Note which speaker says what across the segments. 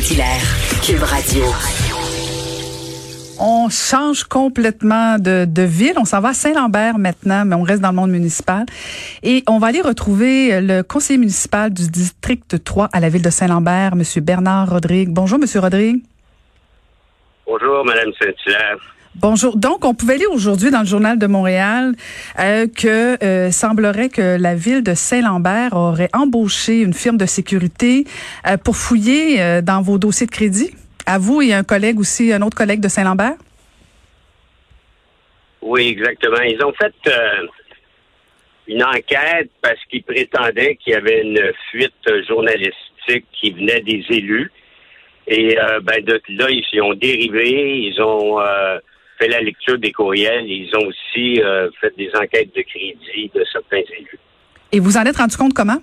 Speaker 1: Saint-Hilaire, Cube Radio.
Speaker 2: On change complètement de, de ville. On s'en va à Saint-Lambert maintenant, mais on reste dans le monde municipal. Et on va aller retrouver le conseiller municipal du district 3 à la ville de Saint-Lambert, M. Bernard Rodrigue. Bonjour, M. Rodrigue.
Speaker 3: Bonjour, Mme Saint-Hilaire.
Speaker 2: Bonjour. Donc, on pouvait lire aujourd'hui dans le journal de Montréal euh, que euh, semblerait que la ville de Saint-Lambert aurait embauché une firme de sécurité euh, pour fouiller dans vos dossiers de crédit. À vous et un collègue aussi, un autre collègue de Saint-Lambert.
Speaker 3: Oui, exactement. Ils ont fait une enquête parce qu'ils prétendaient qu'il y avait une fuite journalistique qui venait des élus. Et ben, de là, ils ont dérivé, ils ont fait la lecture des courriels, ils ont aussi euh, fait des enquêtes de crédit de certains élus.
Speaker 2: Et vous en êtes rendu compte comment?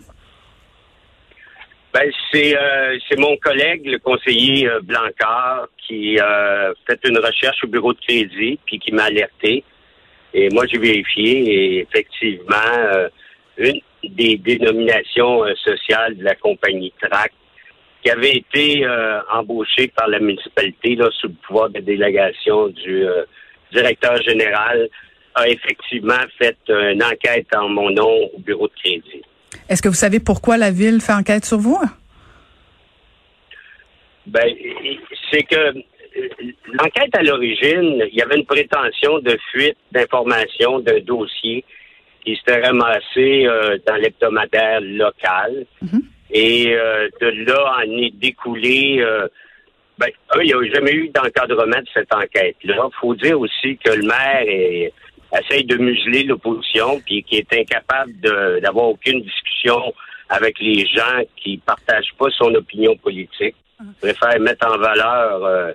Speaker 3: Ben, c'est euh, c'est mon collègue, le conseiller euh, Blancard, qui a fait une recherche au bureau de crédit, puis qui m'a alerté. Et moi, j'ai vérifié, et effectivement, une des dénominations sociales de la compagnie TRAC, qui avait été euh, embauchée par la municipalité là, sous le pouvoir de délégation du euh, directeur général, a effectivement fait une enquête en mon nom au bureau de crédit.
Speaker 2: Est-ce que vous savez pourquoi la ville fait enquête sur vous?
Speaker 3: Ben, c'est que euh, l'enquête à l'origine, il y avait une prétention de fuite d'informations d'un dossier qui s'était ramassé euh, dans l'hebdomadaire local. Et euh, de là, en est découlé. Euh, ben, il n'y a jamais eu d'encadrement de cette enquête-là. faut dire aussi que le maire est, essaye de museler l'opposition, puis qui est incapable d'avoir aucune discussion avec les gens qui partagent pas son opinion politique. Il préfère mettre en valeur euh,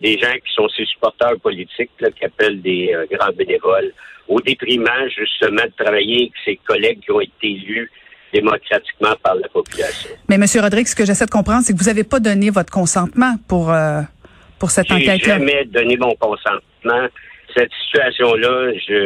Speaker 3: des gens qui sont ses supporters politiques, qui appellent des euh, grands bénévoles, au détriment justement de travailler avec ses collègues qui ont été élus démocratiquement par la population.
Speaker 2: Mais Monsieur Rodrigue, ce que j'essaie de comprendre, c'est que vous n'avez pas donné votre consentement pour euh, pour cette
Speaker 3: J'ai
Speaker 2: enquête-là.
Speaker 3: jamais donné mon consentement. Cette situation-là, je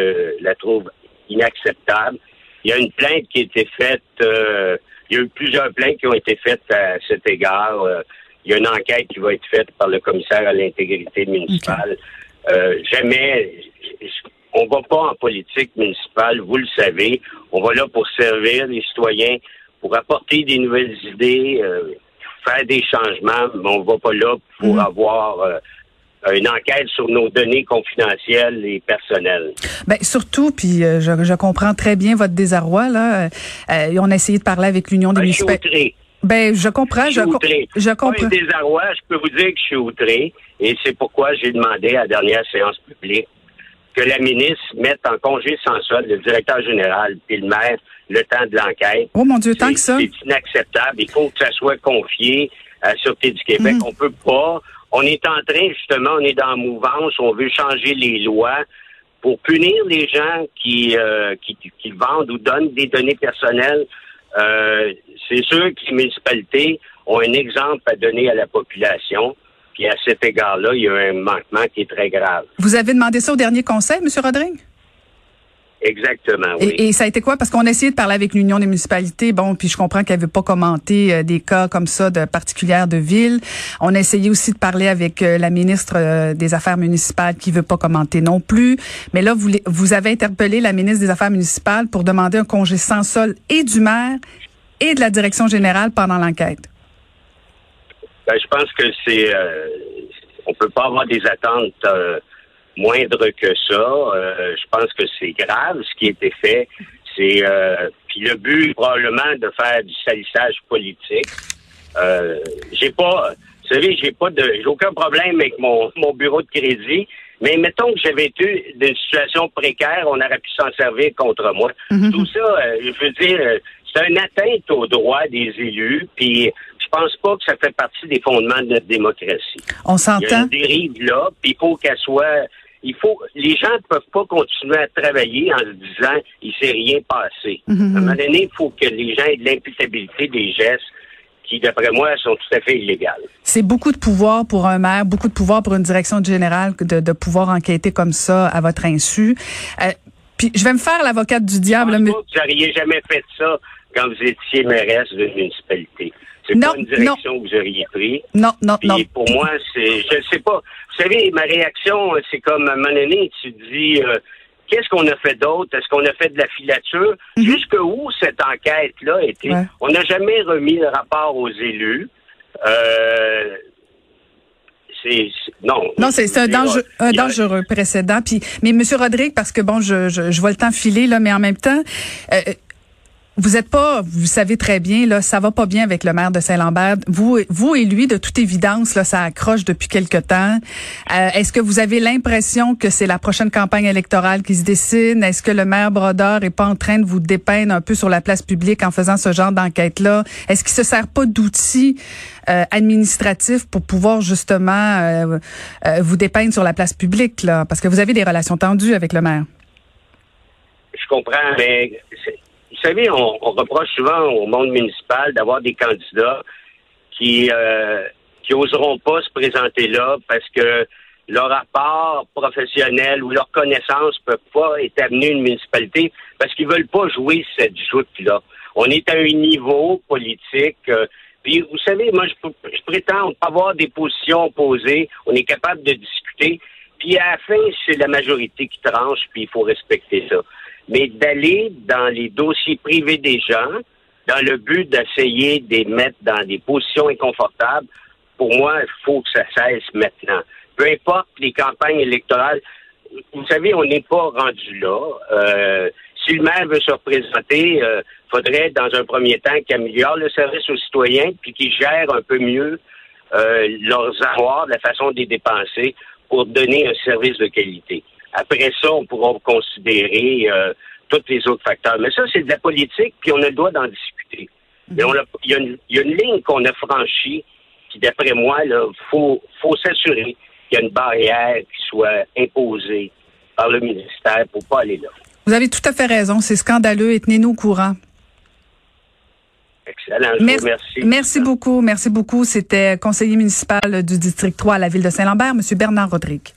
Speaker 3: la trouve inacceptable. Il y a une plainte qui a été faite. euh, il y a eu plusieurs plaintes qui ont été faites à cet égard. Euh, il y a une enquête qui va être faite par le commissaire à l'intégrité municipale. Euh, jamais, on va pas en politique municipale, vous le savez. On va là pour servir les citoyens, pour apporter des nouvelles idées, euh, faire des changements, mais on va pas là pour
Speaker 2: Mhm.
Speaker 3: avoir euh, une enquête sur nos données confidentielles et personnelles.
Speaker 2: Ben surtout, puis euh, je, je comprends très bien votre désarroi là. On a essayé de parler avec l'Union des
Speaker 3: Ben, je
Speaker 2: municipalités. Ben je comprends,
Speaker 3: Je
Speaker 2: je,
Speaker 3: suis outré.
Speaker 2: je
Speaker 3: Pas
Speaker 2: comprends.
Speaker 3: désarroi, je peux vous dire que je suis outré et c'est pourquoi j'ai demandé à la dernière séance publique que la ministre mette en congé sans solde le directeur général puis le maire le temps de l'enquête.
Speaker 2: Oh mon Dieu, tant que ça.
Speaker 3: C'est inacceptable. Il faut que ça soit confié à la Sûreté du Québec.
Speaker 2: Mhm.
Speaker 3: On peut pas. On est en train, justement, on est dans la mouvance. On veut changer les lois pour punir les gens qui, euh, qui, qui vendent ou donnent des données personnelles. Euh, c'est sûr que les municipalités ont un exemple à donner à la population. Puis à cet égard-là, il y a un manquement qui est très grave.
Speaker 2: Vous avez demandé ça au dernier conseil, Monsieur Rodrigue?
Speaker 3: Exactement, oui.
Speaker 2: Et, et ça a été quoi? Parce qu'on a essayé de parler avec l'Union des municipalités. Bon, puis je comprends qu'elle veut pas commenter euh, des cas comme ça de particulières de ville. On a essayé aussi de parler avec euh, la ministre euh, des Affaires municipales qui veut pas commenter non plus. Mais là, vous avez interpellé la ministre des Affaires municipales pour demander un congé sans sol et du maire et de la direction générale pendant l'enquête.
Speaker 3: Ben, je pense que c'est. euh, on peut pas avoir des attentes euh, moindres que ça. Euh, je pense que c'est grave ce qui a été fait. C'est euh, puis le but probablement de faire du salissage politique. J'ai pas. Vous savez, j'ai pas de. J'ai aucun problème avec mon, mon bureau de crédit. Mais mettons que j'avais été d'une situation précaire, on aurait pu s'en servir contre moi. Tout ça, je veux dire, c'est une atteinte aux droits des élus. Puis je pense pas que ça fait partie des fondements de notre démocratie.
Speaker 2: On
Speaker 3: Il y a
Speaker 2: s'entend.
Speaker 3: une dérive là, puis il faut qu'elle soit. Il faut. Les gens ne peuvent pas continuer à travailler en se disant il s'est rien passé.
Speaker 2: Mhm.
Speaker 3: À un moment donné, il faut que les gens aient de l'imputabilité des gestes qui, d'après moi, sont tout à fait illégales.
Speaker 2: C'est beaucoup de pouvoir pour un maire, beaucoup de pouvoir pour une direction générale de, de pouvoir enquêter comme ça à votre insu. Euh, puis je vais me faire l'avocate du
Speaker 3: Je
Speaker 2: diable.
Speaker 3: pense
Speaker 2: mais-
Speaker 3: pas que vous n'auriez jamais fait ça quand vous étiez mairesse d'une municipalité. C'est
Speaker 2: Non,
Speaker 3: pas une direction que vous auriez pris.
Speaker 2: Non, non,
Speaker 3: Puis
Speaker 2: non.
Speaker 3: pour moi, c'est, je ne sais pas. Vous savez, ma réaction, c'est comme à un moment donné, tu te dis, euh, qu'est-ce qu'on a fait d'autre? Est-ce qu'on a fait de la filature? Jusque où cette enquête-là a été?
Speaker 2: Mhm. Ouais.
Speaker 3: On n'a jamais remis le rapport aux élus. Euh, non.
Speaker 2: Non, c'est un, dangereux, un dangereux précédent. Puis, mais Monsieur Rodrigue, parce que bon, je, je, je vois le temps filer là, mais en même temps, euh, vous êtes pas, vous savez très bien là, ça va pas bien avec le maire de Saint-Lambert. Vous, vous et lui, de toute évidence, là, ça accroche depuis quelque temps. Euh, Est-ce que vous avez l'impression que c'est la prochaine campagne électorale qui se dessine? Est-ce que le maire Brodeur est pas en train de vous dépeindre un peu sur la place publique en faisant ce genre d'enquête là Est-ce qu'il se sert pas d'outils euh, administratifs pour pouvoir justement euh, euh, vous dépeindre sur la place publique là? Parce que vous avez des relations tendues avec le maire.
Speaker 3: Je comprends, mais vous savez, on, on reproche souvent au monde municipal d'avoir des candidats qui euh, qui oseront pas se présenter là parce que leur rapport professionnel ou leur connaissance peut pas être une municipalité parce qu'ils veulent pas jouer cette joute-là. On est à un niveau politique. euh, puis vous savez, moi, je, je prétends avoir des positions opposées. On est capable de discuter. Puis à la fin, c'est la majorité qui tranche, puis il faut respecter ça. Mais d'aller dans les dossiers privés des gens, dans le but d'essayer de les mettre dans des positions inconfortables, pour moi, il faut que ça cesse maintenant. Peu importe les campagnes électorales, vous savez, on n'est pas rendu là. Euh, si le maire veut se représenter, il faudrait, dans un premier temps, qu'il améliore le service aux citoyens, puis qu'il gère un peu mieux euh, leurs avoirs, la façon de les dépenser, pour donner un service de qualité. Après ça, on pourra considérer euh, tous les autres facteurs. Mais ça, c'est de la politique, puis on a le droit d'en discuter. Mais on a- il y, a une- il y a une ligne qu'on a franchie, qui, d'après moi, il faut, faut s'assurer qu'il y a une barrière qui soit imposée par le ministère pour pas aller là.
Speaker 2: Vous avez tout à fait raison. C'est scandaleux et tenez-nous au courant.
Speaker 3: Excellent.
Speaker 2: Merci,
Speaker 3: remercie.
Speaker 2: merci beaucoup. Merci beaucoup. C'était conseiller municipal du district 3 à la ville de Saint-Lambert, Monsieur Bernard Rodrigue.